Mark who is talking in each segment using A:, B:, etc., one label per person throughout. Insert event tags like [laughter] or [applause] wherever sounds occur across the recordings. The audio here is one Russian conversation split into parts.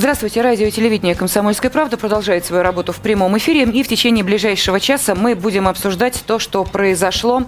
A: Здравствуйте. Радио и телевидение «Комсомольская правда» продолжает свою работу в прямом эфире. И в течение ближайшего часа мы будем обсуждать то, что произошло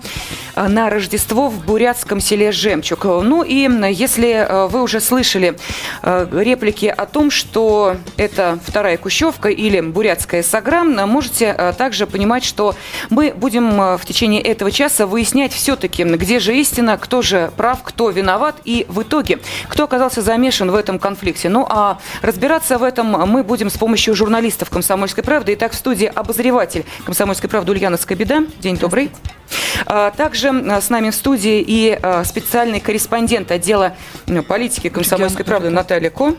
A: э, на Рождество в бурятском селе Жемчуг. Ну и если э, вы уже слышали э, реплики о том, что это вторая Кущевка или бурятская Сагра, можете также понимать, что мы будем в течение этого часа выяснять все-таки, где же истина, кто же прав, кто виноват и в итоге, кто оказался замешан в этом конфликте. Ну а разбираться Разбираться в этом мы будем с помощью журналистов «Комсомольской правды». Итак, в студии обозреватель «Комсомольской правды» Ульяна Скобеда. День добрый. А, также с нами в студии и а, специальный корреспондент отдела политики «Комсомольской правды» Наталья Ко.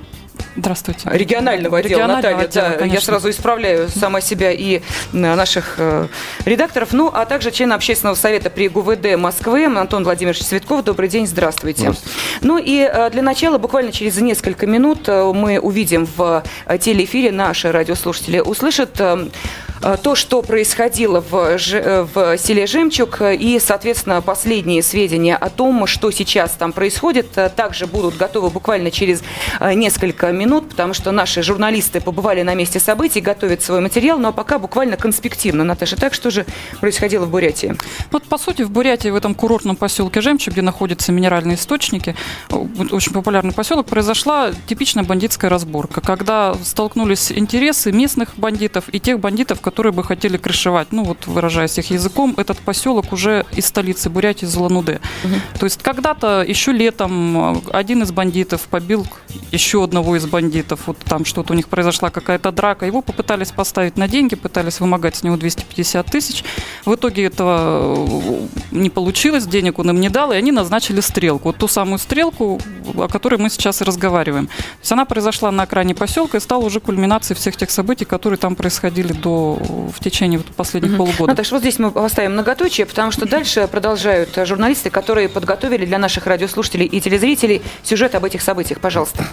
B: Здравствуйте.
A: Регионального отдела, Регионального Наталья. Отдела, да, я сразу исправляю сама себя и наших э, редакторов. Ну, а также член общественного совета при ГУВД Москвы Антон Владимирович Цветков. Добрый день, здравствуйте. здравствуйте. Ну и э, для начала, буквально через несколько минут, э, мы увидим в э, телеэфире, наши радиослушатели услышат э, Э, то, что происходило в, э, в селе Жемчуг и, соответственно, последние сведения о том, что сейчас там происходит, э, также будут готовы буквально через несколько минут, потому что наши журналисты побывали на месте событий, готовят свой материал, но пока буквально конспективно. Наташа, так что же происходило в Бурятии?
B: Вот, по сути, в Бурятии, в этом курортном поселке Жемчуг, где находятся минеральные источники, очень популярный поселок, произошла типичная бандитская разборка, когда столкнулись интересы местных бандитов и тех бандитов, которые бы хотели крышевать, ну вот выражаясь их языком, этот поселок уже из столицы Бурятии Золануде. Угу. То есть когда-то еще летом э, один из бандитов побил еще одного из бандитов, вот там что-то у них произошла какая-то драка, его попытались поставить на деньги, пытались вымогать с него 250 тысяч. В итоге этого э, не получилось, денег он им не дал, и они назначили стрелку. Вот ту самую стрелку, о которой мы сейчас и разговариваем. То есть она произошла на окраине поселка и стала уже кульминацией всех тех событий, которые там происходили до в течение вот последних угу. полугода.
A: Наташа, вот здесь мы поставим многоточие, потому что дальше продолжают журналисты, которые подготовили для наших радиослушателей и телезрителей сюжет об этих событиях. Пожалуйста.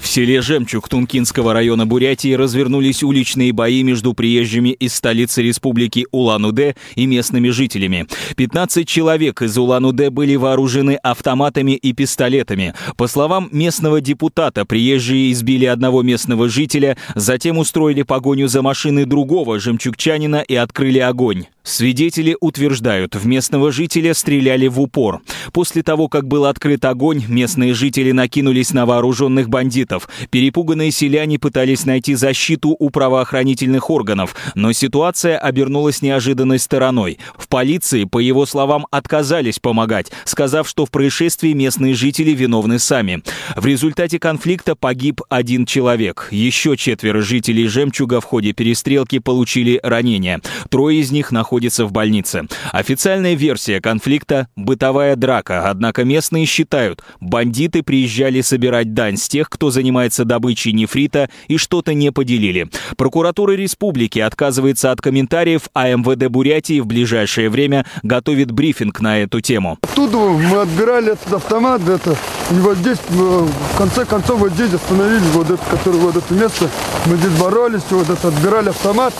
C: В селе Жемчуг Тункинского района Бурятии развернулись уличные бои между приезжими из столицы республики Улан-Удэ и местными жителями. 15 человек из Улан-Удэ были вооружены автоматами и пистолетами. По словам местного депутата, приезжие избили одного местного жителя, затем устроили погоню за машиной другого жемчугчанина и открыли огонь. Свидетели утверждают, в местного жителя стреляли в упор. После того, как был открыт огонь, местные жители накинулись на вооруженных бандитов. Перепуганные селяне пытались найти защиту у правоохранительных органов, но ситуация обернулась неожиданной стороной. В полиции, по его словам, отказались помогать, сказав, что в происшествии местные жители виновны сами. В результате конфликта погиб один человек. Еще четверо жителей Жемчуга в ходе перестрелки получили ранения. Трое из них находятся в больнице. Официальная версия конфликта – бытовая драка, однако местные считают, бандиты приезжали собирать дань с тех, кто занимается добычей нефрита и что-то не поделили. Прокуратура республики отказывается от комментариев, а МВД Бурятии в ближайшее время готовит брифинг на эту тему.
D: Оттуда мы отбирали этот автомат, это, и вот здесь, э, в конце концов, вот здесь остановились, вот это, который, вот это место, мы здесь боролись, вот это отбирали автомат,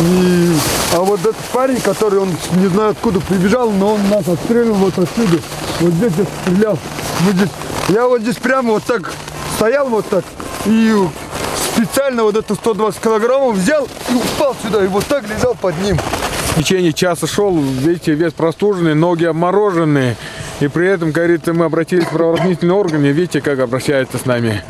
D: и, а вот этот парень, который, он не знаю откуда прибежал, но он нас отстреливал вот отсюда. Вот здесь я стрелял. Мы здесь, я вот здесь прямо вот так стоял вот так и специально вот эту 120 килограммов взял и упал сюда, и вот так лежал под ним.
E: В течение часа шел, видите, весь простуженный, ноги обмороженные. И при этом, говорится, мы обратились в правоохранительные органы, видите, как обращаются с нами.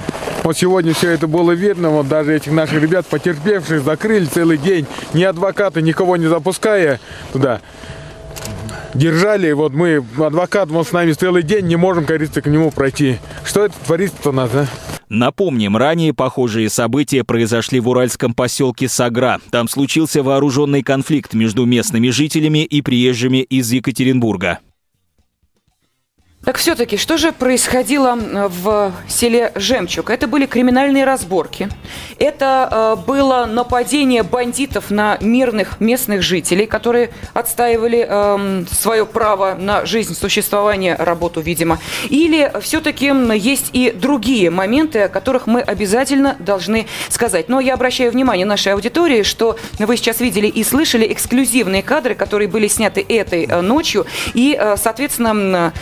E: Вот сегодня все это было видно, вот даже этих наших ребят, потерпевших, закрыли целый день, ни адвоката, никого не запуская туда. Держали, вот мы, адвокат, вот с нами целый день, не можем, говорится, к нему пройти. Что это творится у нас, а?
C: Напомним, ранее похожие события произошли в уральском поселке Сагра. Там случился вооруженный конфликт между местными жителями и приезжими из Екатеринбурга.
A: Так все-таки, что же происходило в селе Жемчуг? Это были криминальные разборки. Это э, было нападение бандитов на мирных местных жителей, которые отстаивали э, свое право на жизнь, существование, работу, видимо. Или все-таки есть и другие моменты, о которых мы обязательно должны сказать. Но я обращаю внимание нашей аудитории, что вы сейчас видели и слышали эксклюзивные кадры, которые были сняты этой э, ночью. И, э, соответственно, Э,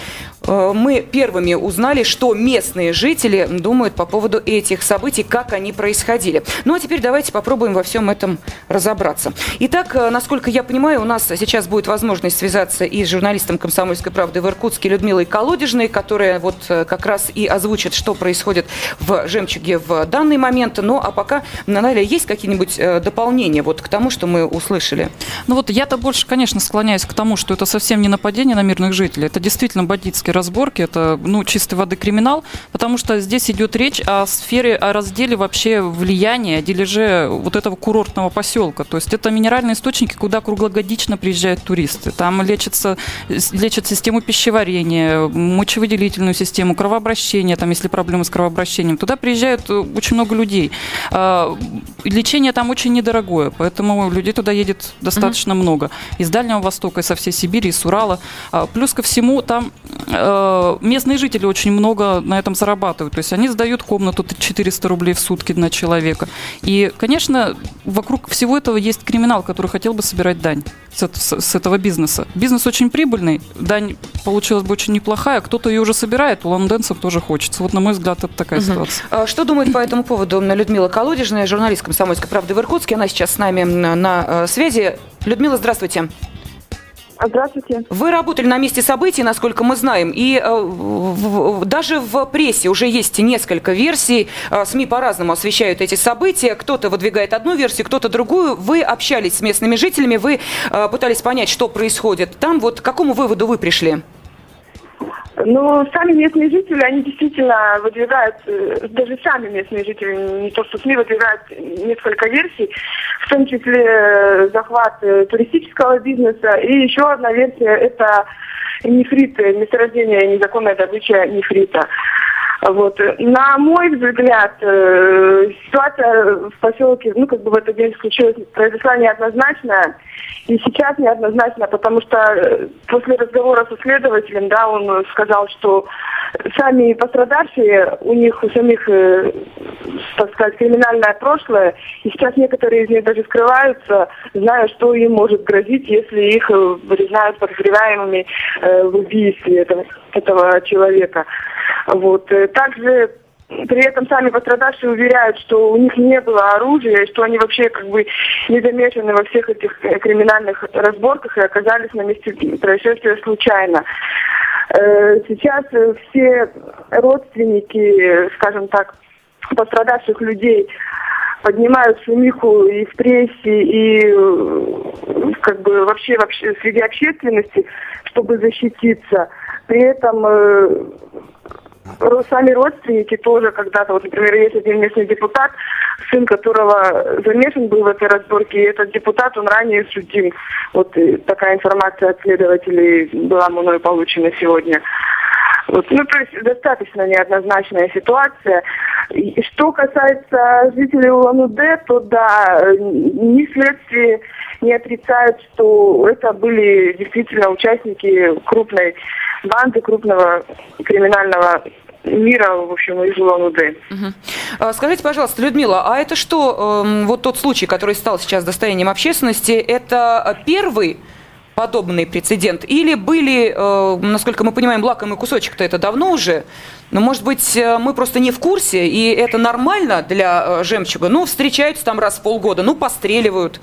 A: мы первыми узнали, что местные жители думают по поводу этих событий, как они происходили. Ну а теперь давайте попробуем во всем этом разобраться. Итак, э, насколько я понимаю, у нас сейчас будет возможность связаться и с журналистом «Комсомольской правды» в Иркутске Людмилой Колодежной, которая вот э, как раз и озвучит, что происходит в «Жемчуге» в данный момент. Ну а пока, Наталья, есть какие-нибудь дополнения вот к тому, что мы услышали?
B: Ну вот я-то больше, конечно, склоняюсь к тому, что это совсем не нападение на мирных жителей. Это действительно бандитский разборки, это ну, чистой воды криминал, потому что здесь идет речь о сфере, о разделе вообще влияния, о дележе вот этого курортного поселка. То есть это минеральные источники, куда круглогодично приезжают туристы. Там лечатся, лечат систему пищеварения, мочевыделительную систему, кровообращение, там, если проблемы с кровообращением. Туда приезжают очень много людей. А, лечение там очень недорогое, поэтому людей туда едет достаточно mm-hmm. много. Из Дальнего Востока, и со всей Сибири, из Урала. А, плюс ко всему там Э, местные жители очень много на этом зарабатывают. То есть они сдают комнату 400 рублей в сутки на человека. И, конечно, вокруг всего этого есть криминал, который хотел бы собирать дань с, с, с этого бизнеса. Бизнес очень прибыльный, дань получилась бы очень неплохая, кто-то ее уже собирает, у лондонцев тоже хочется. Вот, на мой взгляд, это такая угу. ситуация.
A: А что думает по этому поводу Людмила Колодежная, журналист «Комсомольской правды» в Иркутске? Она сейчас с нами на э, связи. Людмила, здравствуйте.
F: Здравствуйте.
A: Вы работали на месте событий, насколько мы знаем, и э, даже в прессе уже есть несколько версий. Э, СМИ по-разному освещают эти события. Кто-то выдвигает одну версию, кто-то другую. Вы общались с местными жителями, вы э, пытались понять, что происходит там. Вот к какому выводу вы пришли?
F: Ну, сами местные жители, они действительно выдвигают, э, даже сами местные жители, не то что СМИ, выдвигают несколько версий, в том числе э, захват э, туристического бизнеса. И еще одна версия – это нефрит, месторождение, незаконная добыча нефрита. Вот. На мой взгляд, ситуация в поселке, ну, как бы в этот день случилась, произошла неоднозначная. И сейчас неоднозначно, потому что э, после разговора со следователем, да, он сказал, что сами пострадавшие, у них у самих, э, так сказать, криминальное прошлое, и сейчас некоторые из них даже скрываются, зная, что им может грозить, если их э, признают подозреваемыми в убийстве этого, этого человека. Вот. Также при этом сами пострадавшие уверяют, что у них не было оружия, что они вообще как бы не замешаны во всех этих э, криминальных разборках и оказались на месте происшествия случайно. Э, сейчас все родственники, скажем так, пострадавших людей поднимают шумиху и в прессе, и э, как бы вообще, вообще среди общественности, чтобы защититься. При этом сами родственники тоже когда-то, вот, например, есть один местный депутат, сын которого замешан был в этой разборке, и этот депутат, он ранее судим. Вот такая информация от следователей была мной получена сегодня. Вот. Ну, то есть достаточно неоднозначная ситуация. И что касается жителей Улан-Удэ, то да, ни следствие не отрицают, что это были действительно участники крупной банды, крупного криминального мира, в общем, из Улан-Удэ.
A: Угу. Скажите, пожалуйста, Людмила, а это что, эм, вот тот случай, который стал сейчас достоянием общественности, это первый подобный прецедент? Или были, э, насколько мы понимаем, лакомый кусочек-то это давно уже? Но, может быть, э, мы просто не в курсе, и это нормально для э, жемчуга? Ну, встречаются там раз в полгода, ну, постреливают.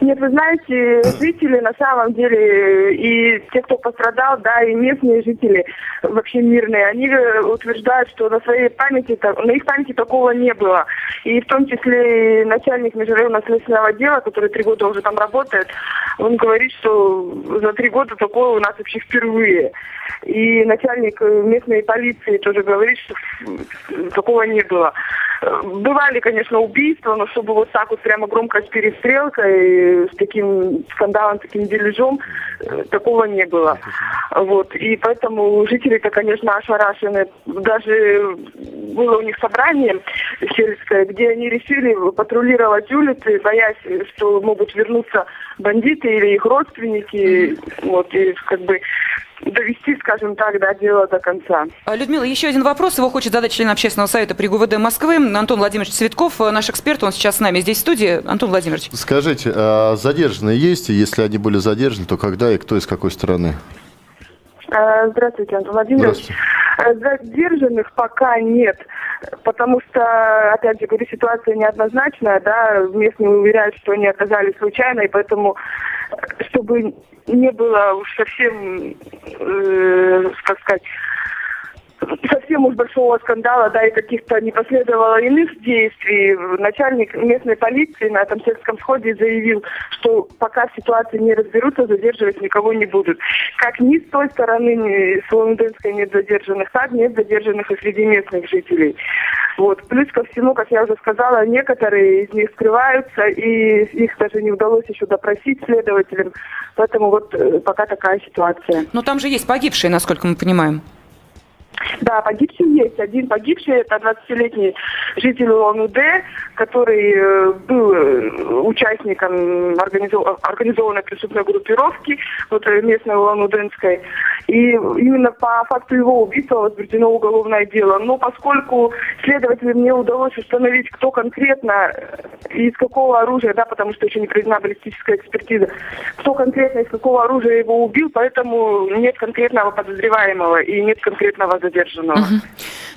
F: Нет, вы знаете, жители на самом деле, и те, кто пострадал, да, и местные жители вообще мирные, они э, утверждают, что на своей памяти, на их памяти такого не было. И в том числе и начальник межрайонного следственного отдела, который три года уже там работает, он говорит, что за три года такое у нас вообще впервые. И начальник э, местной полиции тоже говорит, что такого не было. Бывали, конечно, убийства, но чтобы вот так вот прямо громко с перестрелкой, с таким скандалом, таким дележом, э, такого не было. Вот. И поэтому жители-то, конечно, ошарашены. Даже было у них собрание сельское, где они решили патрулировать улицы, боясь, что могут вернуться бандиты или их родственники. Вот, и как бы довести, скажем так, да, дело до конца.
A: А, Людмила, еще один вопрос. Его хочет задать член общественного совета при ГУВД Москвы Антон Владимирович Цветков, э, наш эксперт. Он сейчас с нами здесь в студии. Антон Владимирович.
G: Скажите, а задержанные есть? И если они были задержаны, то когда и кто из какой страны?
F: А, здравствуйте, Антон Владимирович. Здравствуйте. Задержанных пока нет, потому что, опять же, говорю, ситуация неоднозначная, да, местные уверяют, что они оказались случайно, и поэтому, чтобы не было уж совсем, э, как сказать, совсем уж большого скандала, да, и каких-то не последовало иных действий. Начальник местной полиции на этом сельском сходе заявил, что пока ситуации не разберутся, задерживать никого не будут. Как ни с той стороны, ни с лондонской нет задержанных, так нет задержанных и среди местных жителей. Вот. Плюс ко всему, как я уже сказала, некоторые из них скрываются, и их даже не удалось еще допросить следователям. Поэтому вот э, пока такая ситуация.
A: Но там же есть погибшие, насколько мы понимаем.
F: Да, погибший есть. Один погибший, это 20-летний житель Улан-Удэ, который э, был э, участником организованной преступной группировки вот, э, местной Улан-Удэнской. И именно по факту его убийства возбуждено уголовное дело. Но поскольку следователям не удалось установить, кто конкретно и из какого оружия, да, потому что еще не проведена баллистическая экспертиза, кто конкретно из какого оружия его убил, поэтому нет конкретного подозреваемого и нет конкретного задержанного. Угу.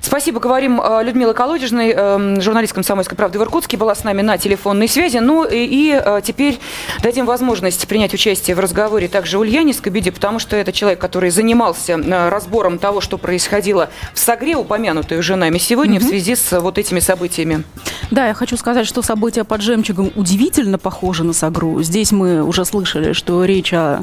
A: Спасибо. Говорим э, Людмила Колодежной, э, журналист «Комсомольской правды» в Иркутске, была с нами на телефонной связи. Ну и, и э, теперь дадим возможность принять участие в разговоре также Ульяне Скобиде, потому что это человек, который занимался разбором того, что происходило в Сагре, упомянутой уже нами сегодня, угу. в связи с вот этими событиями.
H: Да, я хочу сказать, что события под Жемчугом удивительно похожи на Сагру. Здесь мы уже слышали, что речь о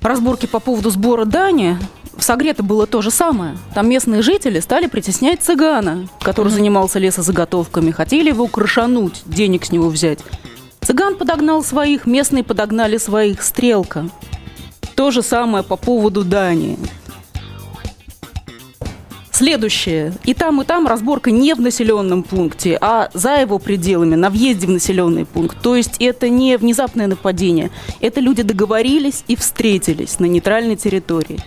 H: разборке по поводу сбора дани в Сагрето было то же самое. Там местные жители стали притеснять цыгана, который занимался лесозаготовками. Хотели его крышануть, денег с него взять. Цыган подогнал своих, местные подогнали своих. Стрелка. То же самое по поводу Дании. Следующее. И там, и там разборка не в населенном пункте, а за его пределами, на въезде в населенный пункт. То есть это не внезапное нападение. Это люди договорились и встретились на нейтральной территории.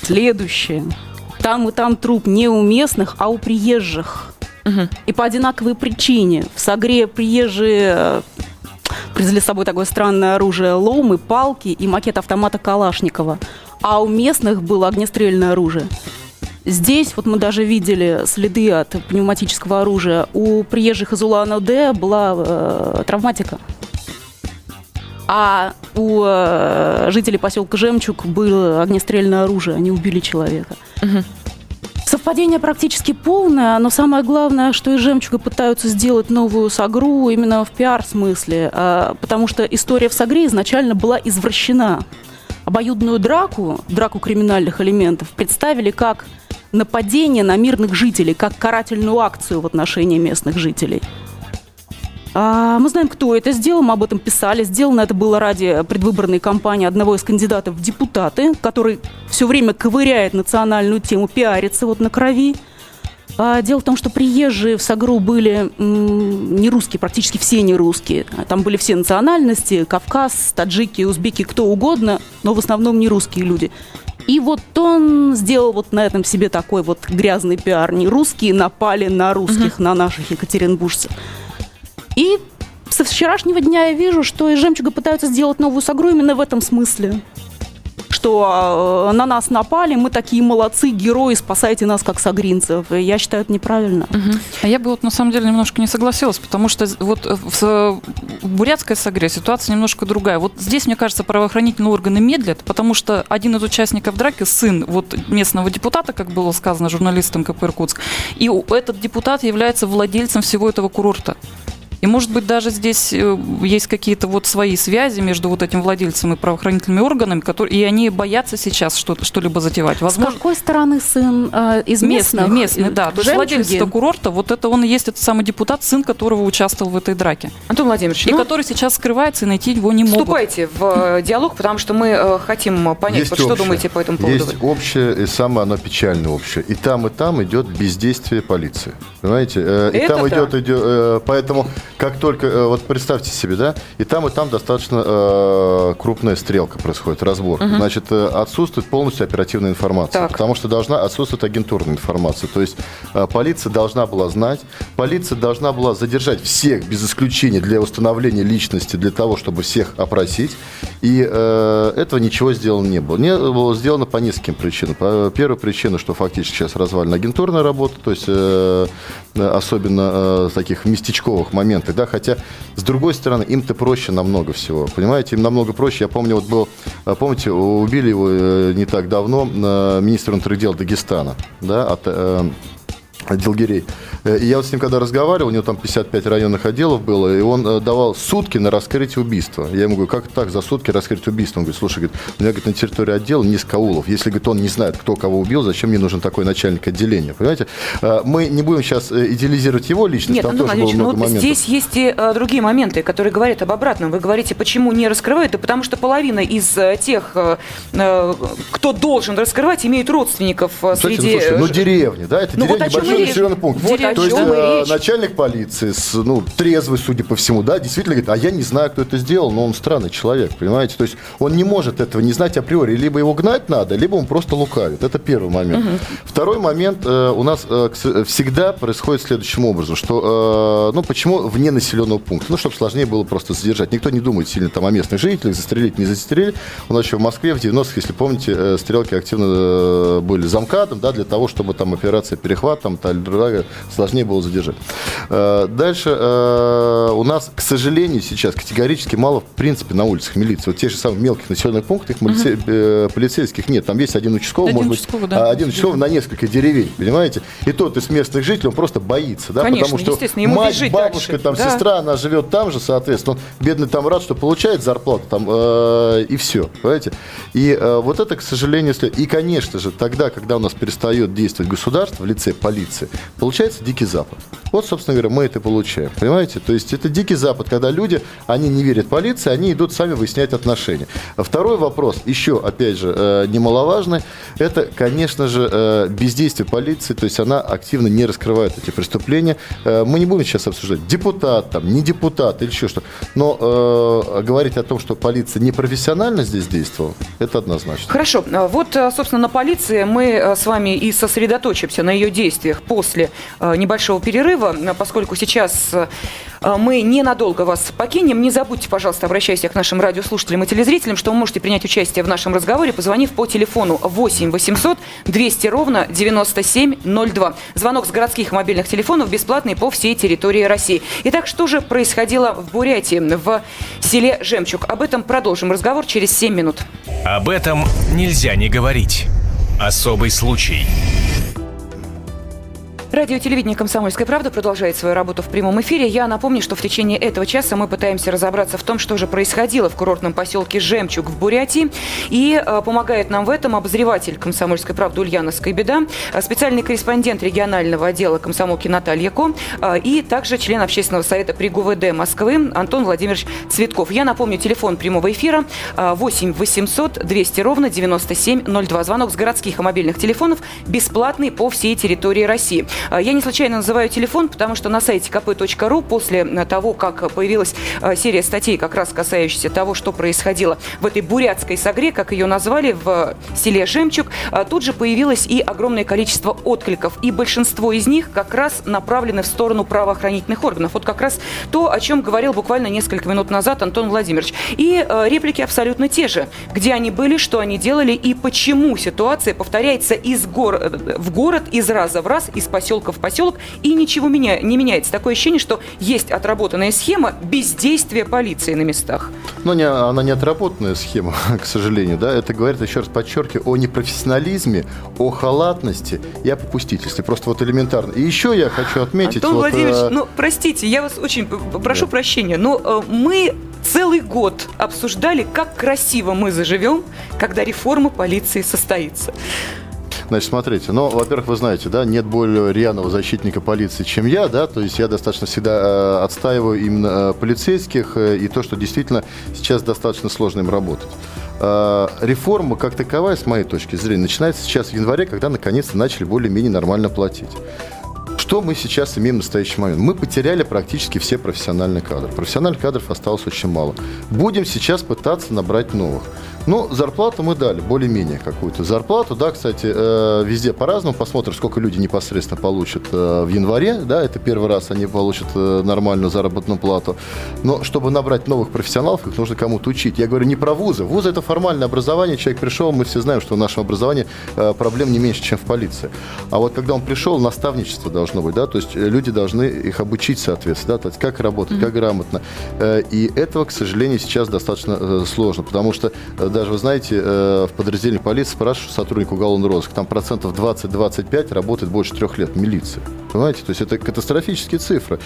H: Следующее. Там и там труп не у местных, а у приезжих. Угу. И по одинаковой причине. В Сагре приезжие э, привезли с собой такое странное оружие ломы, палки и макет автомата Калашникова. А у местных было огнестрельное оружие. Здесь вот мы даже видели следы от пневматического оружия. У приезжих из Улан-Удэ была э, травматика. А у э, жителей поселка Жемчуг было огнестрельное оружие, они убили человека. Угу. Совпадение практически полное, но самое главное, что из «Жемчуга» пытаются сделать новую Сагру именно в пиар-смысле, а, потому что история в Сагре изначально была извращена. Обоюдную драку, драку криминальных элементов, представили как нападение на мирных жителей, как карательную акцию в отношении местных жителей – а, мы знаем, кто это сделал, мы об этом писали. Сделано это было ради предвыборной кампании одного из кандидатов в депутаты, который все время ковыряет национальную тему, пиарится вот на крови. А, дело в том, что приезжие в Сагру были не русские, практически все не русские. Там были все национальности, Кавказ, таджики, узбеки, кто угодно, но в основном не русские люди. И вот он сделал вот на этом себе такой вот грязный пиар. Не русские напали на русских, угу. на наших екатеринбуржцев. И со вчерашнего дня я вижу, что из «Жемчуга» пытаются сделать новую сагру именно в этом смысле что э, на нас напали, мы такие молодцы, герои, спасайте нас как сагринцев. Я считаю, это неправильно.
B: Угу. А я бы вот на самом деле немножко не согласилась, потому что вот в бурятской сагре ситуация немножко другая. Вот здесь, мне кажется, правоохранительные органы медлят, потому что один из участников драки, сын вот местного депутата, как было сказано журналистом КП «Иркутск», и этот депутат является владельцем всего этого курорта. И, может быть, даже здесь э, есть какие-то вот свои связи между вот этим владельцем и правоохранительными органами, которые, и они боятся сейчас что- что-либо затевать.
H: Возможно, С какой стороны сын э, из местных?
B: Местный, местный да. То есть владелец этого курорта, вот это он и есть этот самый депутат, сын которого участвовал в этой драке.
A: Антон Владимирович,
B: и ну, который сейчас скрывается, и найти его не могут.
A: Вступайте в э, диалог, потому что мы э, хотим понять, вот что думаете по этому поводу.
G: Есть общее, и самое оно печальное общее. И там, и там идет бездействие полиции. Понимаете? Э, и это там идет, идет, поэтому как только, вот представьте себе, да, и там, и там достаточно крупная стрелка происходит, разбор. Угу. Значит, отсутствует полностью оперативная информация, так. потому что должна отсутствовать агентурная информация. То есть полиция должна была знать, полиция должна была задержать всех без исключения для установления личности, для того, чтобы всех опросить. И э, этого ничего сделано не было. Не было сделано по нескольким причинам. Первая причина, что фактически сейчас развалена агентурная работа, то есть э, особенно э, таких местечковых моментах, да, хотя с другой стороны им-то проще намного всего, понимаете, им намного проще. Я помню, вот был, э, помните, убили его э, не так давно э, министр внутренних дел Дагестана, да, от Дилгерей. Э, и я вот с ним когда разговаривал, у него там 55 районных отделов было, и он э, давал сутки на раскрытие убийства. Я ему говорю, как так за сутки раскрыть убийство? Он говорит, слушай, говорит, у меня говорит, на территории отдела несколько аулов. Если говорит, он не знает, кто кого убил, зачем мне нужен такой начальник отделения? Понимаете? Э, мы не будем сейчас идеализировать его личность,
A: Нет, там ну, тоже было много ну, моментов. Здесь есть и другие моменты, которые говорят об обратном. Вы говорите, почему не раскрывают? И потому что половина из тех, кто должен раскрывать, имеют родственников Кстати, среди... Ну, слушай,
G: ну деревни, да, это ну, деревни, вот большой населенный пункт. Вот то есть э, начальник полиции, с, ну, трезвый, судя по всему, да, действительно говорит, а я не знаю, кто это сделал, но он странный человек, понимаете? То есть он не может этого не знать априори. Либо его гнать надо, либо он просто лукавит. Это первый момент. Угу. Второй момент э, у нас э, всегда происходит следующим образом, что, э, ну, почему вне населенного пункта? Ну, чтобы сложнее было просто задержать. Никто не думает сильно там о местных жителях, застрелить, не застрелить. У нас еще в Москве в 90-х, если помните, э, стрелки активно э, были замкадом, да, для того, чтобы там операция перехват, там, сложнее было задержать. Э, дальше э, у нас, к сожалению, сейчас категорически мало, в принципе, на улицах милиции. Вот те же самые мелких населенных пунктах, угу. полицейских нет. Там есть один участковый, один может участковый, быть, да. один участковый на несколько деревень, понимаете? И тот из местных жителей, он просто боится, да,
A: Конечно,
G: потому что мать, бабушка, дальше. там, да. сестра, она живет там же, соответственно, он, бедный там рад, что получает зарплату, там, э, и все, понимаете? И э, вот это, к сожалению, если... И, конечно же, тогда, когда у нас перестает действовать государство в лице полиции, получается дикий запад. Вот, собственно говоря, мы это получаем. Понимаете? То есть это дикий запад, когда люди, они не верят полиции, они идут сами выяснять отношения. Второй вопрос, еще, опять же, э, немаловажный, это, конечно же, э, бездействие полиции, то есть она активно не раскрывает эти преступления. Э, мы не будем сейчас обсуждать, депутат там, не депутат или еще что. Но э, говорить о том, что полиция непрофессионально здесь действовала, это однозначно.
A: Хорошо. Вот, собственно, на полиции мы с вами и сосредоточимся на ее действиях после небольшого перерыва, поскольку сейчас э, мы ненадолго вас покинем. Не забудьте, пожалуйста, обращаясь к нашим радиослушателям и телезрителям, что вы можете принять участие в нашем разговоре, позвонив по телефону 8 800 200 ровно 9702. Звонок с городских мобильных телефонов бесплатный по всей территории России. Итак, что же происходило в Бурятии, в селе Жемчуг? Об этом продолжим разговор через 7 минут.
I: Об этом нельзя не говорить. Особый случай.
A: Радио телевидение «Комсомольская правда» продолжает свою работу в прямом эфире. Я напомню, что в течение этого часа мы пытаемся разобраться в том, что же происходило в курортном поселке Жемчуг в Бурятии. И э, помогает нам в этом обозреватель «Комсомольской правды» Ульяна Скайбеда, э, специальный корреспондент регионального отдела комсомолки Наталья Ко э, и также член общественного совета при ГУВД Москвы Антон Владимирович Цветков. Я напомню, телефон прямого эфира э, 8 800 200 ровно 9702. Звонок с городских и мобильных телефонов бесплатный по всей территории России. А, я не случайно называю телефон, потому что на сайте kp.ru после э, того, как появилась э, серия статей, как раз касающихся того, что происходило в этой бурятской сагре, как ее назвали, в селе Жемчуг, а, тут же появилось и огромное количество откликов. И большинство из них как раз направлены в сторону правоохранительных органов. Вот как раз то, о чем говорил буквально несколько минут назад Антон Владимирович. И э, реплики абсолютно те же. Где они были, что они делали и почему ситуация повторяется из гор... в город, из раза в раз, из поселка поселка в поселок, и ничего меня, не меняется. Такое ощущение, что есть отработанная схема бездействия полиции на местах.
G: но не, она не отработанная схема, [laughs] к сожалению, да, это говорит, еще раз подчеркиваю, о непрофессионализме, о халатности и о попустительстве, просто вот элементарно. И еще я хочу отметить...
A: Антон
G: вот,
A: Владимирович,
G: э...
A: ну, простите, я вас очень прошу да. прощения, но э, мы целый год обсуждали, как красиво мы заживем, когда реформа полиции состоится.
G: Значит, смотрите, ну, во-первых, вы знаете, да, нет более рьяного защитника полиции, чем я, да, то есть я достаточно всегда э, отстаиваю именно э, полицейских э, и то, что действительно сейчас достаточно сложно им работать. Реформа как таковая, с моей точки зрения, начинается сейчас в январе, когда наконец-то начали более-менее нормально платить. Что мы сейчас имеем в настоящий момент? Мы потеряли практически все профессиональные кадры. Профессиональных кадров осталось очень мало. Будем сейчас пытаться набрать новых. Ну, зарплату мы дали, более-менее какую-то зарплату. Да, кстати, э, везде по-разному. Посмотрим, сколько люди непосредственно получат э, в январе. Да, это первый раз они получат э, нормальную заработную плату. Но чтобы набрать новых профессионалов, их нужно кому-то учить. Я говорю не про вузы. Вузы – это формальное образование. Человек пришел, мы все знаем, что в нашем образовании проблем не меньше, чем в полиции. А вот когда он пришел, наставничество должно быть. Да, то есть люди должны их обучить, соответственно. Да, то есть как работать, mm-hmm. как грамотно. Э, и этого, к сожалению, сейчас достаточно э, сложно. Потому что э, даже, вы знаете, э, в подразделении полиции спрашивают сотрудник уголовного розыска, там процентов 20-25 работает больше трех лет милиции. Понимаете? То есть это катастрофические цифры.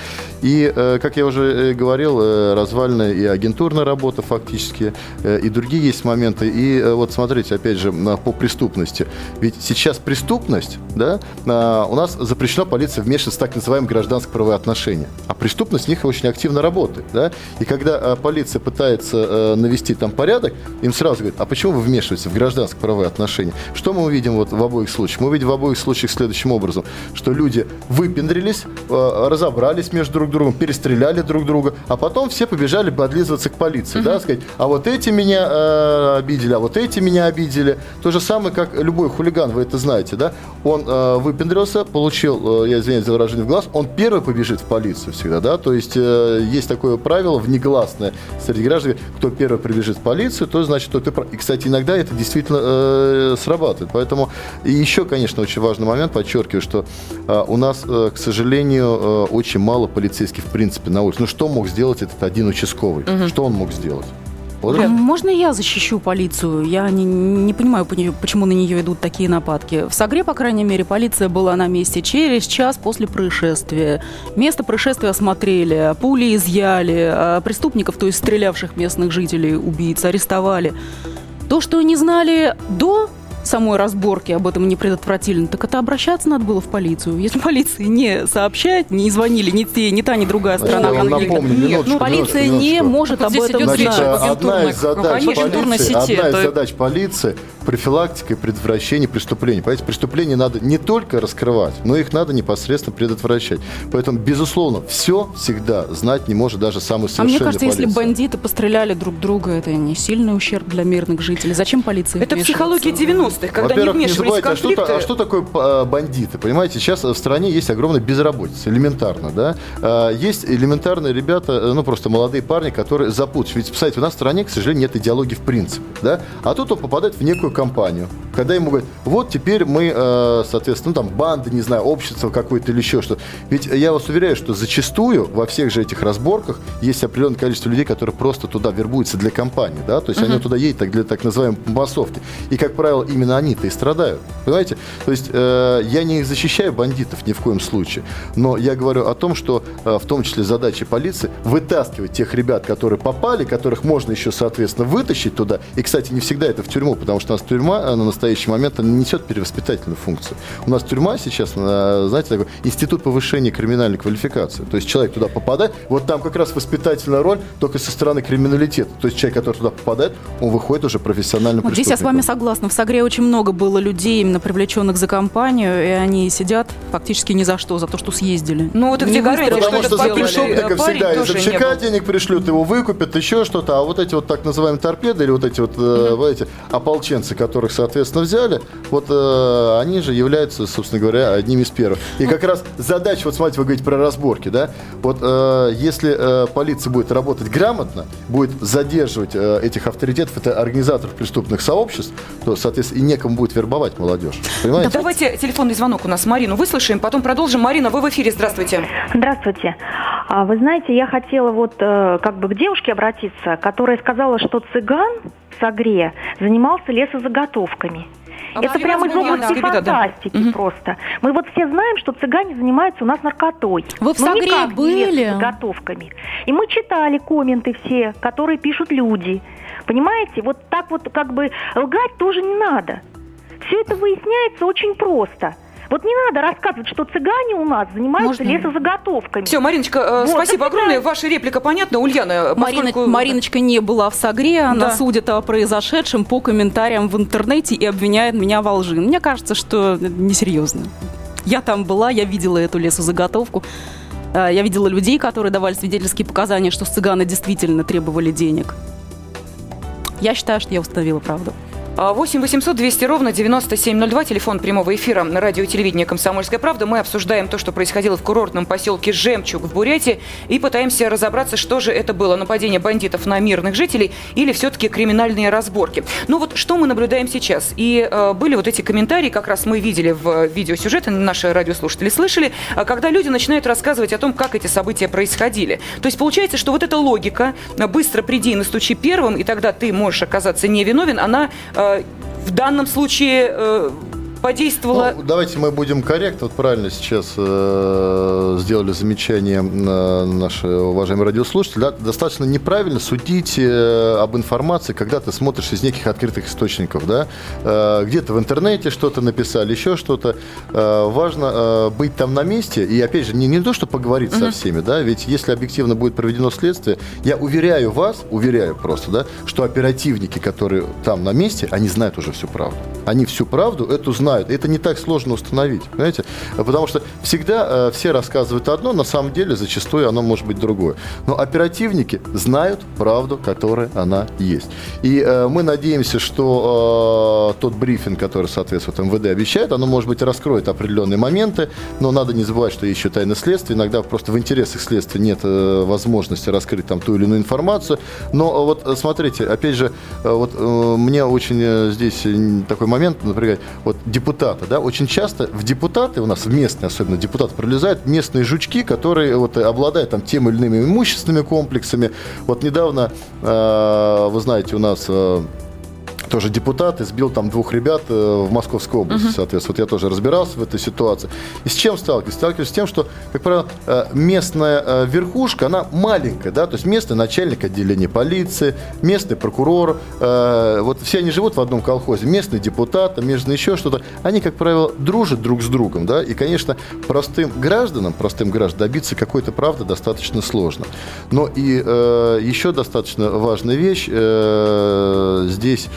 G: И, э, как я уже э, говорил, развальная и агентурная работа фактически, и другие есть моменты. И вот смотрите, опять же, по преступности. Ведь сейчас преступность, да, у нас запрещена полиция вмешиваться в так называемые гражданско-правовые отношения. А преступность в них очень активно работает. Да? И когда полиция пытается навести там порядок, им сразу говорят, а почему вы вмешиваетесь в гражданско-правовые отношения? Что мы увидим вот в обоих случаях? Мы увидим в обоих случаях следующим образом, что люди выпендрились, э, разобрались между друг другом, перестреляли друг друга, а потом все побежали подлизываться к полиции, угу. да, сказать, а вот эти меня э, обидели, а вот эти меня обидели. То же самое, как любой хулиган, вы это знаете, да, он э, выпендрился, получил, э, я извиняюсь за выражение в глаз, он первый побежит в полицию всегда, да, то есть э, есть такое правило внегласное среди граждан, кто первый прибежит в полицию, то значит, тот и и, кстати, иногда это действительно э, срабатывает. Поэтому и еще, конечно, очень важный момент, подчеркиваю, что э, у нас, э, к сожалению, э, очень мало полицейских в принципе на улице. Ну что мог сделать этот один участковый? Угу. Что он мог сделать?
H: Вот. Можно я защищу полицию? Я не, не понимаю, почему на нее идут такие нападки. В Сагре, по крайней мере, полиция была на месте через час после происшествия. Место происшествия осмотрели, пули изъяли, а преступников, то есть стрелявших местных жителей, убийц, арестовали. То, что не знали до самой разборки об этом не предотвратили, так это обращаться надо было в полицию. Если [laughs] полиция не сообщает, не звонили ни те, ни та, ни другая сторона
G: Я конфликта. Напомню, минуточку,
H: Нет, полиция
G: минуточку,
H: не может
B: вот
H: об этом
G: Значит,
H: знать.
G: Одна из задач полиции,
B: сети,
G: одна из
B: это...
G: задач полиции профилактика и предотвращение преступлений. Понимаете, преступления надо не только раскрывать, но их надо непосредственно предотвращать. Поэтому, безусловно, все всегда знать не может даже самый совершенный
H: А мне кажется,
G: полиция.
H: если бандиты постреляли друг друга, это не сильный ущерб для мирных жителей. Зачем полиция
A: Это психология 90-х, когда не вмешивались не забывайте, в конфликты.
G: А что, а что такое а, бандиты? Понимаете, сейчас в стране есть огромная безработица, элементарно, да? А, есть элементарные ребята, ну, просто молодые парни, которые запутались. Ведь, представляете, у нас в стране, к сожалению, нет идеологии в принципе, да? А тут он попадает в некую компанию, когда ему говорят, вот теперь мы, э, соответственно, ну, там, банды, не знаю, общество какое-то или еще что. Ведь я вас уверяю, что зачастую во всех же этих разборках есть определенное количество людей, которые просто туда вербуются для компании, да, то есть uh-huh. они туда едут так, для так называемой массовки. И, как правило, именно они-то и страдают. Понимаете? То есть э, я не защищаю бандитов ни в коем случае, но я говорю о том, что э, в том числе задача полиции вытаскивать тех ребят, которые попали, которых можно еще, соответственно, вытащить туда. И, кстати, не всегда это в тюрьму, потому что у нас тюрьма на настоящий момент она несет перевоспитательную функцию. У нас тюрьма сейчас, э, знаете, такой институт повышения криминальной квалификации. То есть человек туда попадает, вот там как раз воспитательная роль только со стороны криминалитета. То есть человек, который туда попадает, он выходит уже профессионально
H: вот Здесь я с вами согласна. В Сагре очень много было людей, именно привлеченных за компанию, и они сидят фактически ни за что, за то, что съездили.
A: Ну вот и где гарантия,
G: Потому что, что за преступника всегда из общака денег пришлют, его выкупят, еще что-то. А вот эти вот так называемые торпеды или вот эти вот, mm-hmm. эти ополченцы, которых, соответственно, взяли, вот э, они же являются, собственно говоря, одними из первых. И как раз задача, вот смотрите, вы говорите про разборки, да, вот э, если э, полиция будет работать грамотно, будет задерживать э, этих авторитетов, это организаторов преступных сообществ, то, соответственно, некому будет вербовать молодежь. Понимаете?
A: Давайте телефонный звонок у нас Марину выслушаем, потом продолжим. Марина, вы в эфире, здравствуйте.
J: Здравствуйте. А, вы знаете, я хотела вот э, как бы к девушке обратиться, которая сказала, что цыган в Сагре занимался лесозаготовками.
A: А
J: Это прямо из области
A: беда, да.
J: фантастики просто. Мы вот все знаем, что цыгане занимаются у нас наркотой.
H: Вы в Сагре были?
J: лесозаготовками. И мы читали комменты все, которые пишут люди. Понимаете, вот так вот как бы лгать тоже не надо. Все это выясняется очень просто. Вот не надо рассказывать, что цыгане у нас занимаются
H: Можно?
J: лесозаготовками.
A: Все, Мариночка, э,
J: Вот,
A: спасибо огромное.
J: свидания.
A: Ваша реплика понятна. Ульяна,
H: Марина-
A: поскольку...
H: Мариночка не была в Сагре, она
A: Да.
H: судит о произошедшем по комментариям в интернете и обвиняет меня во лжи. Мне кажется, что это несерьезно. Я там была, я видела эту лесозаготовку. А, Я видела людей, которые давали свидетельские показания, что цыганы действительно требовали денег. Я считаю, что я установила правду.
A: А, 8 800 200 ровно 9702, телефон прямого эфира на радио и телевидение «Комсомольская правда». Мы обсуждаем то, что происходило в курортном поселке Жемчуг в Бурятии и пытаемся разобраться, что же это было, нападение бандитов на мирных жителей или все-таки криминальные разборки. Ну вот что мы наблюдаем сейчас? И э, были вот эти комментарии, как раз мы видели в видеосюжете, наши радиослушатели слышали, а, когда люди начинают рассказывать о том, как эти события происходили. То есть получается, что вот эта логика э, «быстро приди и настучи первым, и тогда ты можешь оказаться невиновен», она в данном случае подействовала...
G: Ну, давайте мы будем корректны. Вот правильно сейчас э, сделали замечание э, наши уважаемые радиослушатели. Да, достаточно неправильно судить э, об информации, когда ты смотришь из неких открытых источников. Да? Э, где-то в интернете что-то написали, еще что-то. Э, важно э, быть там на месте. И опять же, не, не то, что поговорить со всеми, да, ведь если объективно будет проведено следствие, я уверяю вас, уверяю просто, да, что оперативники, которые там на месте, они знают уже всю правду. Они всю правду эту знают. Это не так сложно установить, понимаете? Потому что всегда э, все рассказывают одно, на самом деле зачастую оно может быть другое. Но оперативники знают правду, которая она есть. И э, мы надеемся, что э, тот брифинг, который, соответственно, МВД обещает, оно, может быть, раскроет определенные моменты, но надо не забывать, что еще тайное следствие. Иногда просто в интересах следствия нет э, возможности раскрыть там ту или иную информацию. Но э, вот э, смотрите, опять же, э, вот мне очень здесь такой момент напрягает. Вот депутаты, да, очень часто в депутаты, у нас в местные особенно депутаты, пролезают местные жучки, которые вот обладают там тем или иными имущественными комплексами. Вот недавно, э, вы знаете, у нас э, тоже депутат избил там двух ребят э, в Московской области, соответственно. Вот я тоже разбирался в этой ситуации. И с чем сталкиваюсь? Сталкиваюсь с тем, что, как правило, э, местная э, верхушка, она маленькая, да, то есть местный начальник отделения полиции, местный прокурор, вот все они живут в одном колхозе, местный депутат, местный еще что-то, они, как правило, дружат друг с другом, да, и, конечно, простым гражданам, простым гражданам добиться какой-то правды достаточно сложно. Но и еще достаточно важная вещь здесь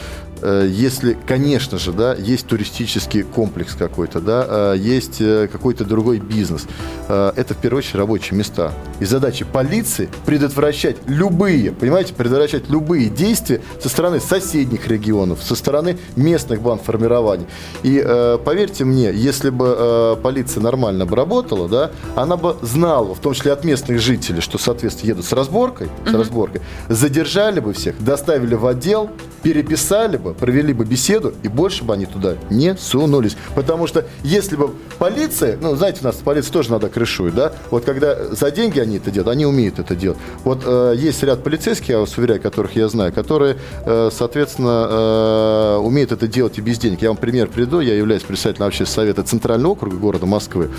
G: если, конечно же, да, есть туристический комплекс какой-то, да, э, есть э, какой-то другой бизнес, э, это в первую очередь рабочие места. И задача полиции предотвращать любые, понимаете, предотвращать любые действия со стороны соседних регионов, со стороны местных бандформирований. И э, поверьте мне, если бы э, полиция нормально бы работала, да, она бы знала, в том числе от местных жителей, что, соответственно, едут с разборкой, с разборкой, задержали бы всех, доставили в отдел, переписали бы, провели бы беседу, и больше бы они туда не сунулись. Потому что если бы полиция, ну, знаете, у нас полиция тоже надо крышует, да, вот когда за деньги они это делают, они умеют это делать. Вот э, есть ряд полицейских, я вас уверяю, которых я знаю, которые, э, соответственно, э, умеют это делать и без денег. Я вам пример приведу, я являюсь председателем общественного совета Центрального округа города Москвы.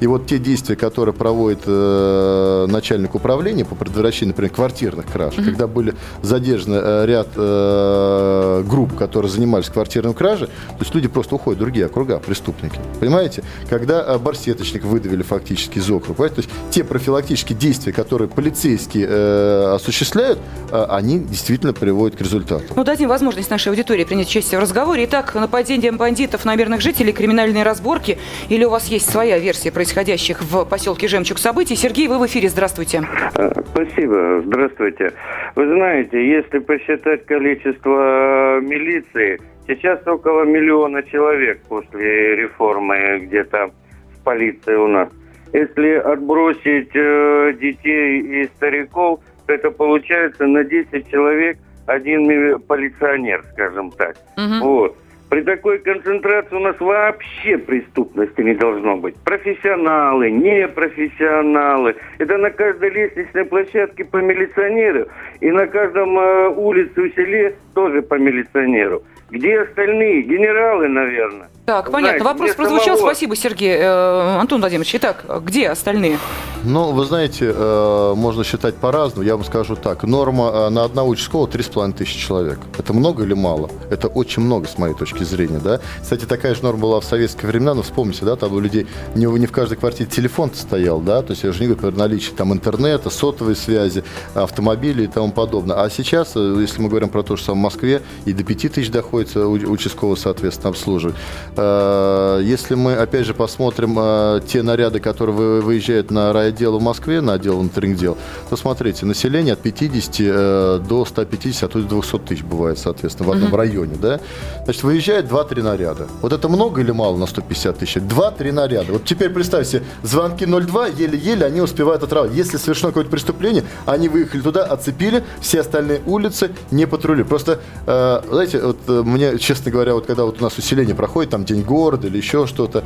G: И вот те действия, которые проводит э, начальник управления по предотвращению, например, квартирных краж, когда были задержаны э, ряд э, групп, которые занимались квартирной кражей, то есть люди просто уходят в другие округа, преступники. Понимаете? Когда э, барсеточник выдавили фактически из округа, понимаете? то есть те профилактические действия, которые полицейские э, осуществляют, э, они действительно приводят к результату.
A: Ну, дадим возможность нашей аудитории принять участие в разговоре. Итак, нападение бандитов на мирных жителей, криминальные разборки. Или у вас есть своя версия происходящих в поселке Жемчуг событий? Сергей, вы в эфире. Здравствуйте.
K: А, Спасибо. Здравствуйте. Вы знаете, если посчитать количество э, милиции, сейчас около миллиона человек после реформы где-то в полиции у нас. Если отбросить э, детей и стариков, то это получается на 10 человек один полиционер, скажем так. Вот. При такой концентрации у нас вообще преступности не должно быть. Профессионалы, непрофессионалы. Это на каждой лестничной площадке по милиционеру. И на каждом э, улице в селе тоже по милиционеру. Где остальные? Генералы, наверное.
A: Так, понятно. Знаете, Вопрос прозвучал. Самого... Спасибо, Сергей. Э, Антон Владимирович, итак, где остальные?
G: Ну, вы знаете, э, можно считать по-разному. Я вам скажу так. Норма э, на одного участкового 3,5 тысячи человек. Это много или мало? Это очень много, с моей точки зрения, да. Кстати, такая же норма была в советские времена, но вспомните, да, там у людей не, не в каждой квартире телефон стоял, да, то есть я же не говорю про наличие там интернета, сотовой связи, автомобилей и тому подобное. А сейчас, если мы говорим про то самое в Москве, и до 5 тысяч доходит участкового, соответственно, обслуживать. Э, если мы, опять же, посмотрим э, те наряды, которые выезжают на райотдел в Москве, на отдел внутренних дел, то смотрите, население от 50 э, до 150, а то и 200 тысяч бывает, соответственно, в одном uh-huh. районе, да? Значит, выезжает 2-3 наряда. Вот это много или мало на 150 тысяч? 2-3 наряда. Вот теперь представьте, звонки 02, еле-еле они успевают отработать. Если совершено какое-то преступление, они выехали туда, оцепили, все остальные улицы не патрули. Просто, знаете, вот мне, честно говоря, вот когда вот у нас усиление проходит, там день города или еще что-то,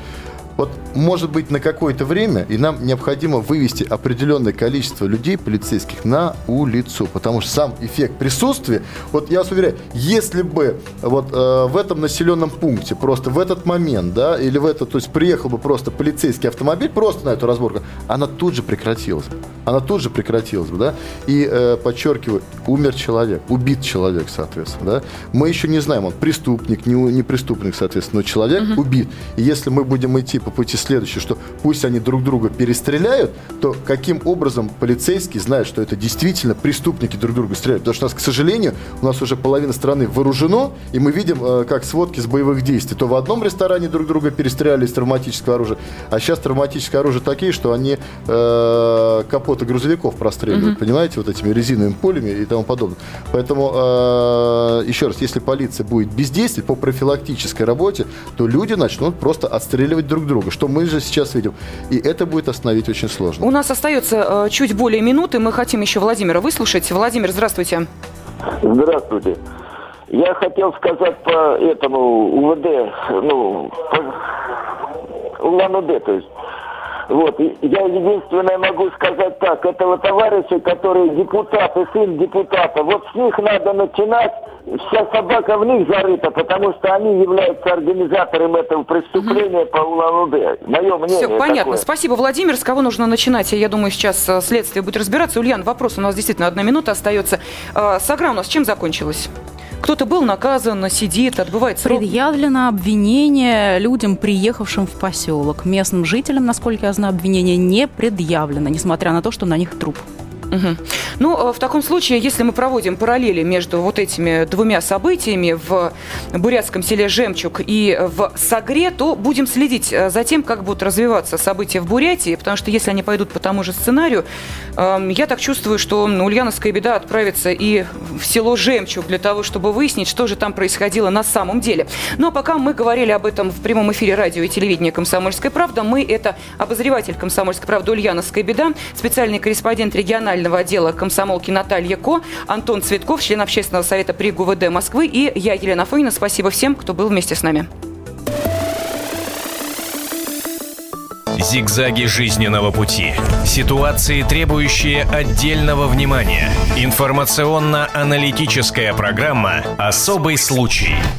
G: вот, может быть, на какое-то время, и нам необходимо вывести определенное количество людей, полицейских, на улицу, потому что сам эффект присутствия, вот я вас уверяю, если бы вот э, в этом населенном пункте, просто в этот момент, да, или в этот, то есть приехал бы просто полицейский автомобиль, просто на эту разборку, она тут же прекратилась. Она тут же прекратилась бы, да, и, э, подчеркиваю, умер человек, убит человек, соответственно, да. Мы еще не знаем, он преступник, не, не преступник, соответственно, но человек угу. убит. И если мы будем идти по пути следующее, что пусть они друг друга перестреляют, то каким образом полицейские знают, что это действительно преступники друг друга стреляют? Потому что у нас, к сожалению, у нас уже половина страны вооружено, и мы видим, э, как сводки с боевых действий. То в одном ресторане друг друга перестреляли из травматического оружия, а сейчас травматическое оружие такие, что они э, капоты грузовиков простреливают, mm-hmm. понимаете, вот этими резиновыми пулями и тому подобное. Поэтому, э, еще раз, если полиция будет бездействовать по профилактической работе, то люди начнут просто отстреливать друг друга друга, что мы же сейчас видим. И это будет остановить очень сложно.
A: У нас остается э, чуть более минуты. Мы хотим еще Владимира выслушать. Владимир, здравствуйте.
L: Здравствуйте. Я хотел сказать по этому УВД, ну, по Улан-Удэ, то есть. Вот, я единственное могу сказать так, этого товарища, который депутат и сын депутата, вот с них надо начинать, вся собака в них зарыта, потому что они являются организатором этого преступления угу. по Улан-Удэ. Мое мнение
A: Все, понятно. Такое. Спасибо, Владимир. С кого нужно начинать? Я думаю, сейчас э, следствие будет разбираться. Ульян, вопрос у нас действительно одна минута остается. Э, Сагра у нас чем закончилась? Кто-то был наказан, сидит, отбывает срок.
H: Предъявлено обвинение людям, приехавшим в поселок. Местным жителям, насколько я знаю, обвинение не предъявлено, несмотря на то, что на них труп.
A: Угу. Ну, э, в таком случае, если мы проводим параллели между вот этими двумя событиями в бурятском селе Жемчуг и в Сагре, то будем следить э, за тем, как будут развиваться события в Бурятии, потому что если они пойдут по тому же сценарию, эм, я так чувствую, что Ульяновская беда отправится и в село Жемчуг для того, чтобы выяснить, что же там происходило на самом деле. Ну, а пока мы говорили об этом в прямом эфире радио и телевидения «Комсомольская правда», мы, это обозреватель «Комсомольской правды» Ульяновская беда, специальный корреспондент регионального отдела комсомолки Наталья Ко, Антон Цветков, член общественного совета при ГУВД Москвы и я, Елена Фойна. Спасибо всем, кто был вместе с нами.
I: Зигзаги жизненного пути. Ситуации, требующие отдельного внимания. Информационно-аналитическая программа «Особый случай».